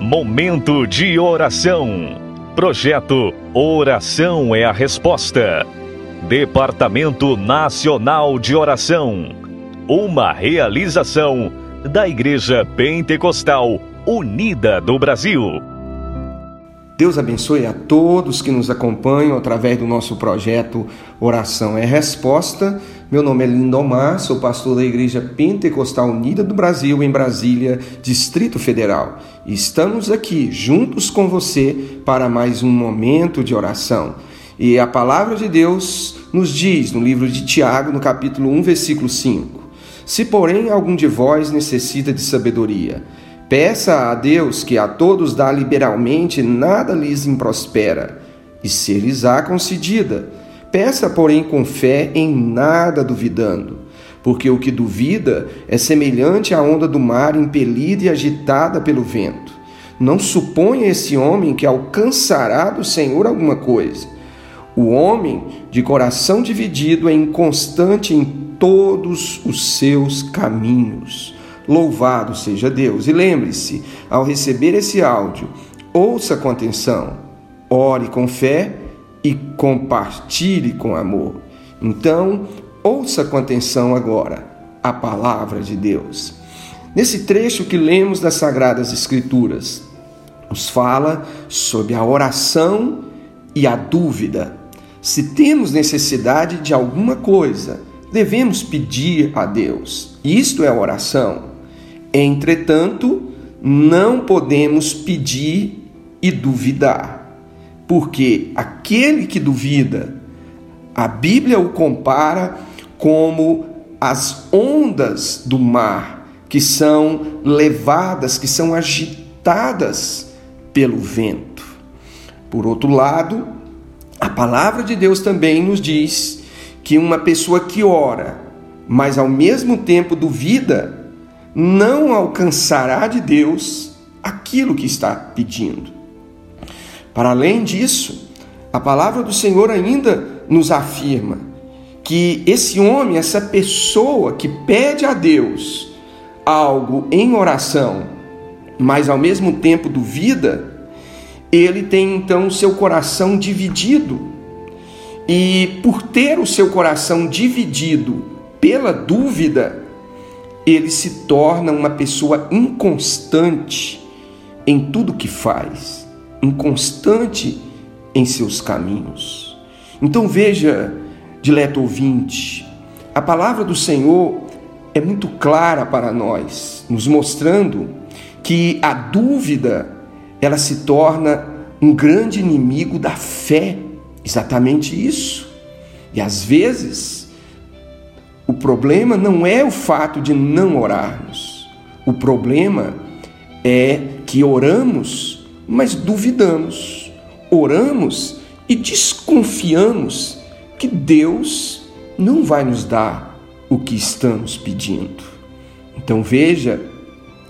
Momento de oração. Projeto Oração é a Resposta. Departamento Nacional de Oração. Uma realização da Igreja Pentecostal Unida do Brasil. Deus abençoe a todos que nos acompanham através do nosso projeto Oração é Resposta. Meu nome é Lindomar, sou pastor da Igreja Pentecostal Unida do Brasil, em Brasília, Distrito Federal. E estamos aqui juntos com você para mais um momento de oração. E a palavra de Deus nos diz no livro de Tiago, no capítulo 1, versículo 5: Se, porém, algum de vós necessita de sabedoria, Peça a Deus que a todos dá liberalmente, nada lhes improspera, e se lhes há concedida. Peça, porém, com fé, em nada duvidando, porque o que duvida é semelhante à onda do mar impelida e agitada pelo vento. Não suponha esse homem que alcançará do Senhor alguma coisa. O homem de coração dividido é inconstante em todos os seus caminhos. Louvado seja Deus. E lembre-se, ao receber esse áudio, ouça com atenção, ore com fé e compartilhe com amor. Então, ouça com atenção agora a palavra de Deus. Nesse trecho que lemos das Sagradas Escrituras, nos fala sobre a oração e a dúvida. Se temos necessidade de alguma coisa, devemos pedir a Deus. Isto é oração. Entretanto, não podemos pedir e duvidar, porque aquele que duvida, a Bíblia o compara como as ondas do mar que são levadas, que são agitadas pelo vento. Por outro lado, a palavra de Deus também nos diz que uma pessoa que ora, mas ao mesmo tempo duvida, não alcançará de Deus aquilo que está pedindo. Para além disso, a palavra do Senhor ainda nos afirma que esse homem, essa pessoa que pede a Deus algo em oração, mas ao mesmo tempo duvida, ele tem então o seu coração dividido. E por ter o seu coração dividido pela dúvida, ele se torna uma pessoa inconstante em tudo que faz, inconstante em seus caminhos. Então veja, dileto ouvinte, a palavra do Senhor é muito clara para nós, nos mostrando que a dúvida ela se torna um grande inimigo da fé, exatamente isso. E às vezes o problema não é o fato de não orarmos. O problema é que oramos, mas duvidamos. Oramos e desconfiamos que Deus não vai nos dar o que estamos pedindo. Então veja,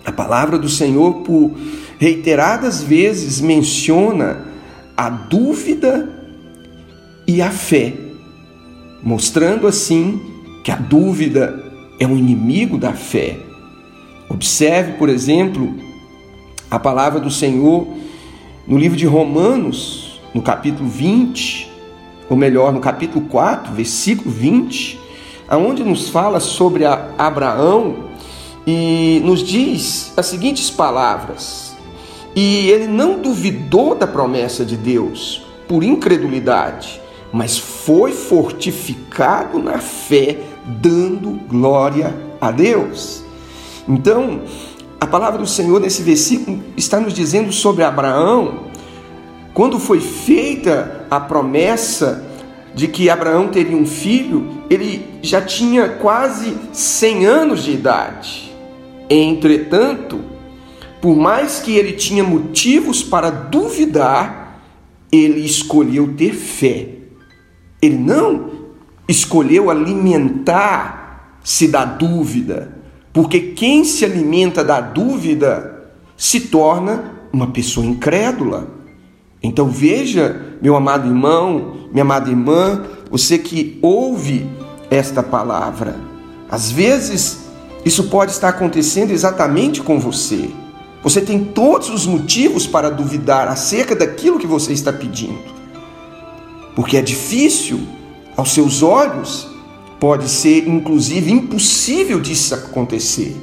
a palavra do Senhor, por reiteradas vezes, menciona a dúvida e a fé, mostrando assim que a dúvida é um inimigo da fé. Observe, por exemplo, a palavra do Senhor no livro de Romanos, no capítulo 20, ou melhor, no capítulo 4, versículo 20, aonde nos fala sobre Abraão e nos diz as seguintes palavras: E ele não duvidou da promessa de Deus por incredulidade, mas foi fortificado na fé dando glória a Deus. Então, a palavra do Senhor nesse versículo está nos dizendo sobre Abraão, quando foi feita a promessa de que Abraão teria um filho, ele já tinha quase 100 anos de idade. Entretanto, por mais que ele tinha motivos para duvidar, ele escolheu ter fé. Ele não escolheu alimentar-se da dúvida, porque quem se alimenta da dúvida se torna uma pessoa incrédula. Então veja, meu amado irmão, minha amada irmã, você que ouve esta palavra, às vezes isso pode estar acontecendo exatamente com você. Você tem todos os motivos para duvidar acerca daquilo que você está pedindo. Porque é difícil, aos seus olhos, pode ser inclusive impossível disso acontecer.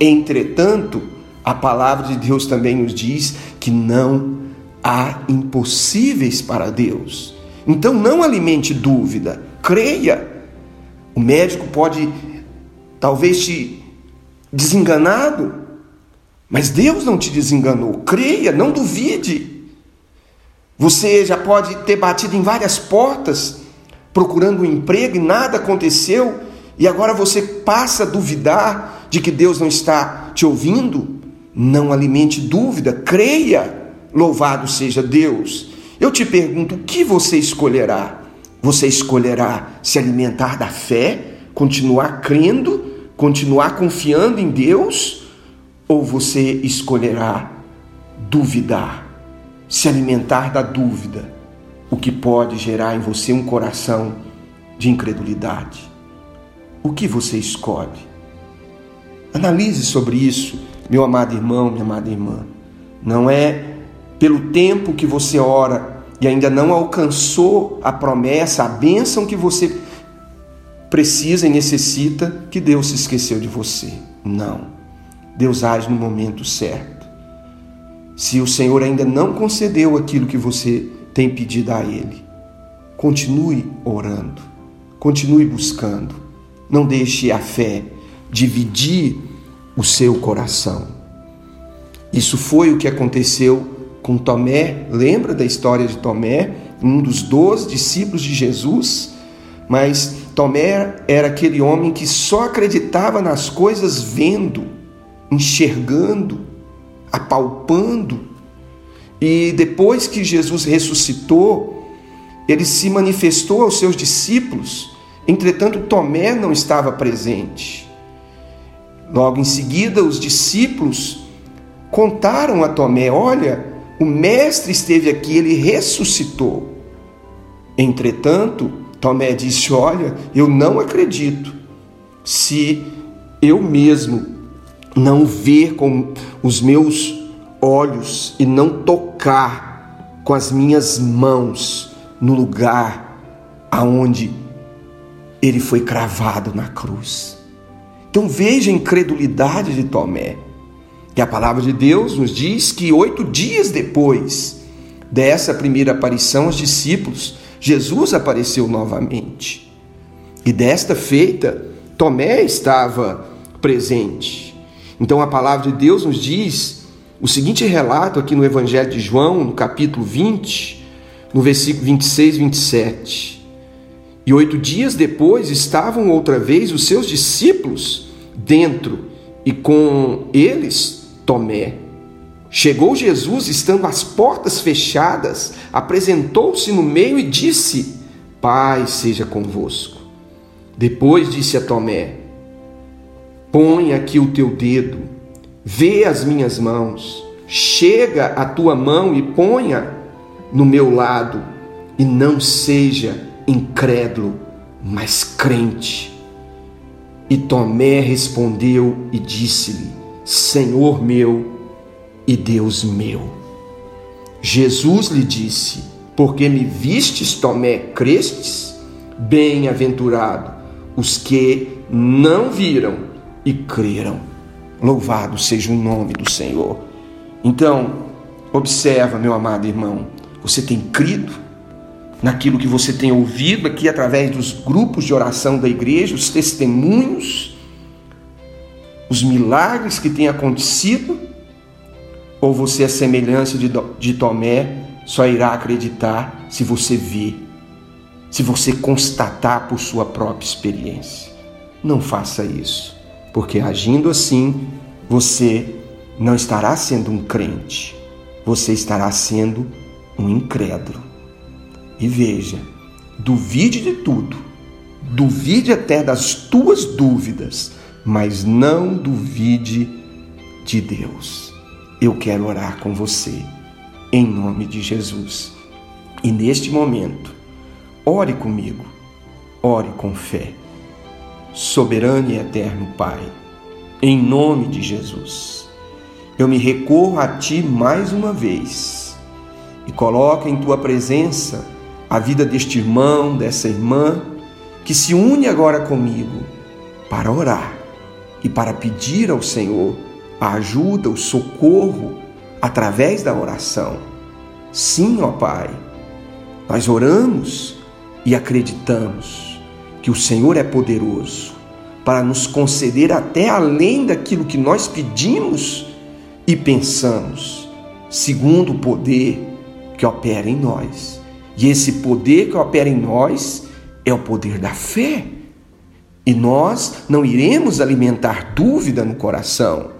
Entretanto, a palavra de Deus também nos diz que não há impossíveis para Deus. Então não alimente dúvida, creia. O médico pode talvez te desenganado, mas Deus não te desenganou. Creia, não duvide. Você já pode ter batido em várias portas procurando um emprego e nada aconteceu, e agora você passa a duvidar de que Deus não está te ouvindo. Não alimente dúvida, creia. Louvado seja Deus. Eu te pergunto, o que você escolherá? Você escolherá se alimentar da fé, continuar crendo, continuar confiando em Deus? Ou você escolherá duvidar, se alimentar da dúvida, o que pode gerar em você um coração de incredulidade? O que você escolhe? Analise sobre isso, meu amado irmão, minha amada irmã. Não é pelo tempo que você ora e ainda não alcançou a promessa, a bênção que você precisa e necessita, que Deus se esqueceu de você. Não. Deus age no momento certo. Se o Senhor ainda não concedeu aquilo que você tem pedido a Ele, continue orando, continue buscando. Não deixe a fé dividir o seu coração. Isso foi o que aconteceu com Tomé, lembra da história de Tomé, um dos doze discípulos de Jesus? Mas Tomé era aquele homem que só acreditava nas coisas vendo, enxergando, apalpando. E depois que Jesus ressuscitou, ele se manifestou aos seus discípulos, entretanto, Tomé não estava presente. Logo em seguida, os discípulos contaram a Tomé: Olha, o Mestre esteve aqui, ele ressuscitou. Entretanto, Tomé disse: Olha, eu não acredito. Se eu mesmo não ver com os meus olhos e não tocar com as minhas mãos no lugar aonde ele foi cravado na cruz. Então veja a incredulidade de Tomé. E a palavra de Deus nos diz que oito dias depois dessa primeira aparição aos discípulos, Jesus apareceu novamente. E desta feita, Tomé estava presente. Então a palavra de Deus nos diz o seguinte relato aqui no Evangelho de João, no capítulo 20, no versículo 26 e 27. E oito dias depois estavam outra vez os seus discípulos dentro, e com eles Tomé. Chegou Jesus, estando as portas fechadas, apresentou-se no meio e disse: Pai seja convosco. Depois disse a Tomé: Põe aqui o teu dedo, vê as minhas mãos, chega a tua mão e ponha no meu lado, e não seja incrédulo, mas crente. E Tomé respondeu e disse-lhe: Senhor meu e Deus meu. Jesus lhe disse: Porque me vistes, Tomé, crestes? Bem-aventurado os que não viram e creram. Louvado seja o nome do Senhor. Então, observa, meu amado irmão, você tem crido naquilo que você tem ouvido aqui através dos grupos de oração da igreja, os testemunhos os milagres que têm acontecido? Ou você, a semelhança de, de Tomé, só irá acreditar se você ver, se você constatar por sua própria experiência? Não faça isso, porque agindo assim, você não estará sendo um crente, você estará sendo um incrédulo. E veja, duvide de tudo, duvide até das tuas dúvidas, mas não duvide de Deus. Eu quero orar com você, em nome de Jesus. E neste momento, ore comigo, ore com fé. Soberano e eterno Pai, em nome de Jesus, eu me recorro a Ti mais uma vez e coloco em Tua presença a vida deste irmão, dessa irmã, que se une agora comigo para orar e para pedir ao Senhor a ajuda, o socorro através da oração. Sim, ó Pai, nós oramos e acreditamos que o Senhor é poderoso para nos conceder até além daquilo que nós pedimos e pensamos, segundo o poder que opera em nós. E esse poder que opera em nós é o poder da fé. E nós não iremos alimentar dúvida no coração.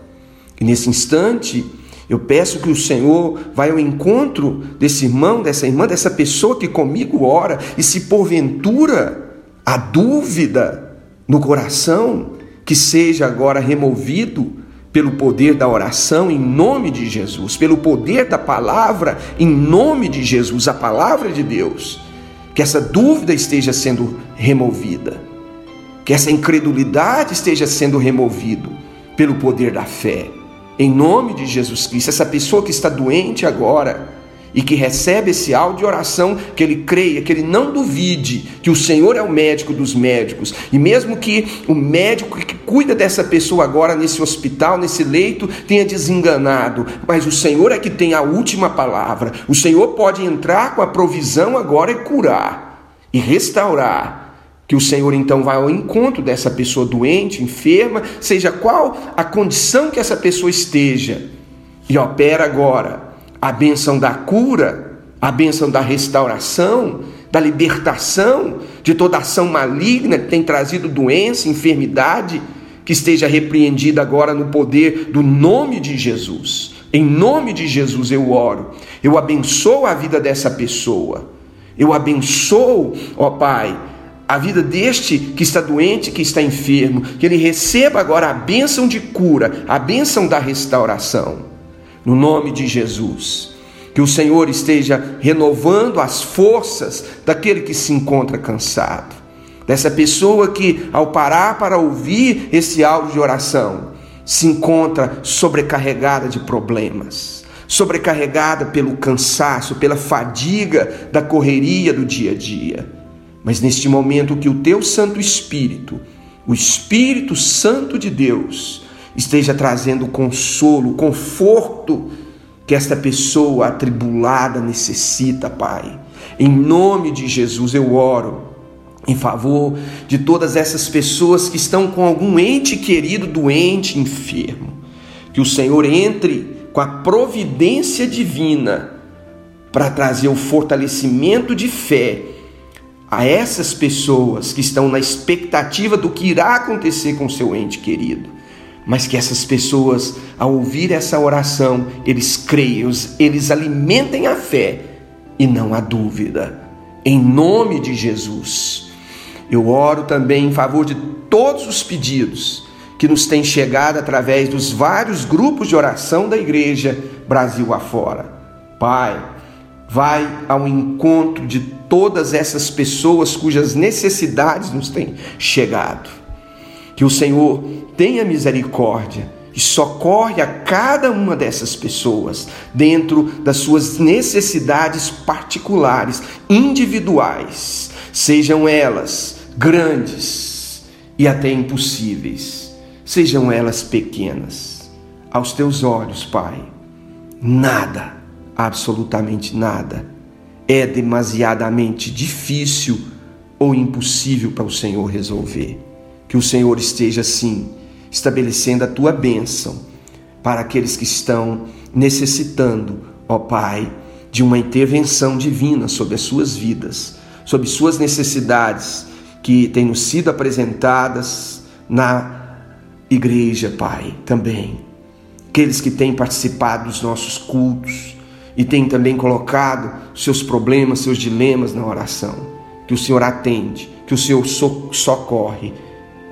E nesse instante, eu peço que o Senhor vá ao encontro desse irmão, dessa irmã, dessa pessoa que comigo ora, e se porventura a dúvida no coração, que seja agora removido pelo poder da oração em nome de Jesus, pelo poder da palavra em nome de Jesus, a palavra de Deus. Que essa dúvida esteja sendo removida, que essa incredulidade esteja sendo removida pelo poder da fé. Em nome de Jesus Cristo, essa pessoa que está doente agora, e que recebe esse áudio de oração, que ele creia, que ele não duvide que o Senhor é o médico dos médicos, e mesmo que o médico que cuida dessa pessoa agora nesse hospital, nesse leito, tenha desenganado, mas o Senhor é que tem a última palavra. O Senhor pode entrar com a provisão agora e curar e restaurar. Que o Senhor então vai ao encontro dessa pessoa doente, enferma, seja qual a condição que essa pessoa esteja, e opera agora a bênção da cura, a bênção da restauração, da libertação de toda ação maligna que tem trazido doença, enfermidade, que esteja repreendida agora no poder do nome de Jesus. Em nome de Jesus eu oro, eu abençoo a vida dessa pessoa, eu abençoo, ó Pai, a vida deste que está doente, que está enfermo, que ele receba agora a bênção de cura, a bênção da restauração no nome de Jesus. Que o Senhor esteja renovando as forças daquele que se encontra cansado, dessa pessoa que, ao parar para ouvir esse áudio de oração, se encontra sobrecarregada de problemas, sobrecarregada pelo cansaço, pela fadiga da correria do dia a dia. Mas neste momento, que o teu Santo Espírito, o Espírito Santo de Deus, esteja trazendo consolo, conforto que esta pessoa atribulada necessita, Pai. Em nome de Jesus eu oro em favor de todas essas pessoas que estão com algum ente querido doente, enfermo. Que o Senhor entre com a providência divina para trazer o fortalecimento de fé a essas pessoas que estão na expectativa do que irá acontecer com seu ente querido mas que essas pessoas, ao ouvir essa oração, eles creiam, eles alimentem a fé e não a dúvida. Em nome de Jesus. Eu oro também em favor de todos os pedidos que nos têm chegado através dos vários grupos de oração da igreja Brasil afora. Pai, vai ao encontro de todas essas pessoas cujas necessidades nos têm chegado. Que o Senhor tenha misericórdia e socorre a cada uma dessas pessoas dentro das suas necessidades particulares, individuais, sejam elas grandes e até impossíveis, sejam elas pequenas. Aos teus olhos, Pai, nada, absolutamente nada, é demasiadamente difícil ou impossível para o Senhor resolver. Que o Senhor esteja assim estabelecendo a tua bênção para aqueles que estão necessitando, ó Pai, de uma intervenção divina sobre as suas vidas, sobre suas necessidades que têm sido apresentadas na igreja, Pai, também. Aqueles que têm participado dos nossos cultos e têm também colocado seus problemas, seus dilemas na oração. Que o Senhor atende, que o Senhor socorre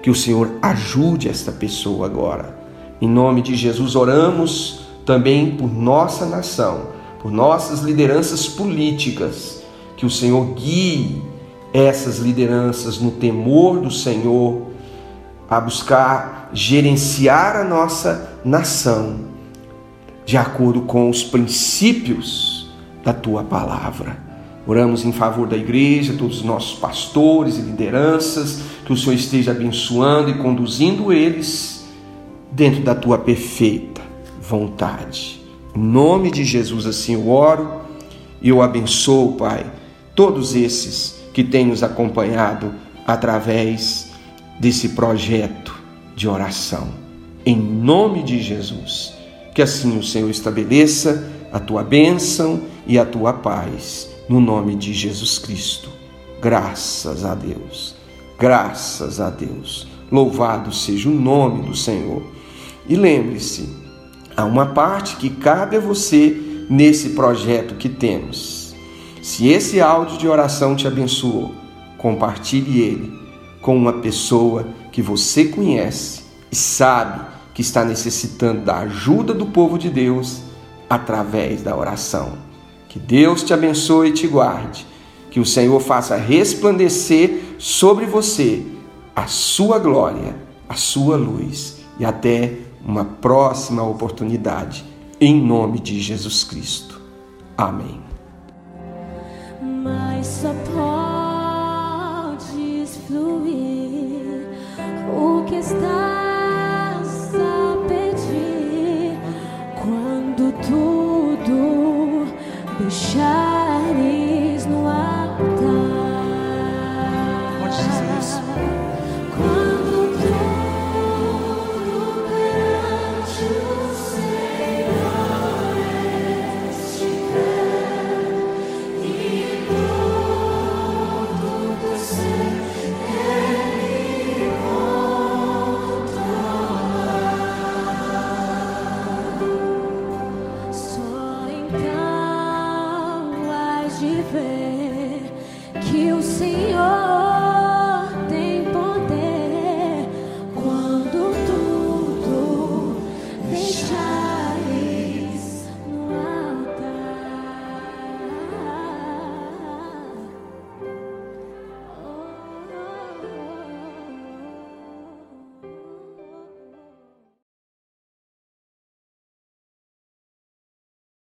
que o Senhor ajude esta pessoa agora. Em nome de Jesus, oramos também por nossa nação, por nossas lideranças políticas, que o Senhor guie essas lideranças no temor do Senhor, a buscar gerenciar a nossa nação de acordo com os princípios da tua palavra. Oramos em favor da igreja, todos os nossos pastores e lideranças, que o Senhor esteja abençoando e conduzindo eles dentro da tua perfeita vontade. Em nome de Jesus, assim eu oro e eu abençoo, Pai, todos esses que têm nos acompanhado através desse projeto de oração. Em nome de Jesus, que assim o Senhor estabeleça a tua bênção e a tua paz no nome de Jesus Cristo. Graças a Deus, graças a Deus. Louvado seja o nome do Senhor. E lembre-se, há uma parte que cabe a você nesse projeto que temos. Se esse áudio de oração te abençoou, compartilhe ele com uma pessoa que você conhece e sabe que está necessitando da ajuda do povo de Deus através da oração. Que Deus te abençoe e te guarde. Que o Senhor faça resplandecer sobre você a sua glória, a sua luz. E até uma próxima oportunidade. Em nome de Jesus Cristo. Amém. Mas só podes fluir o que estás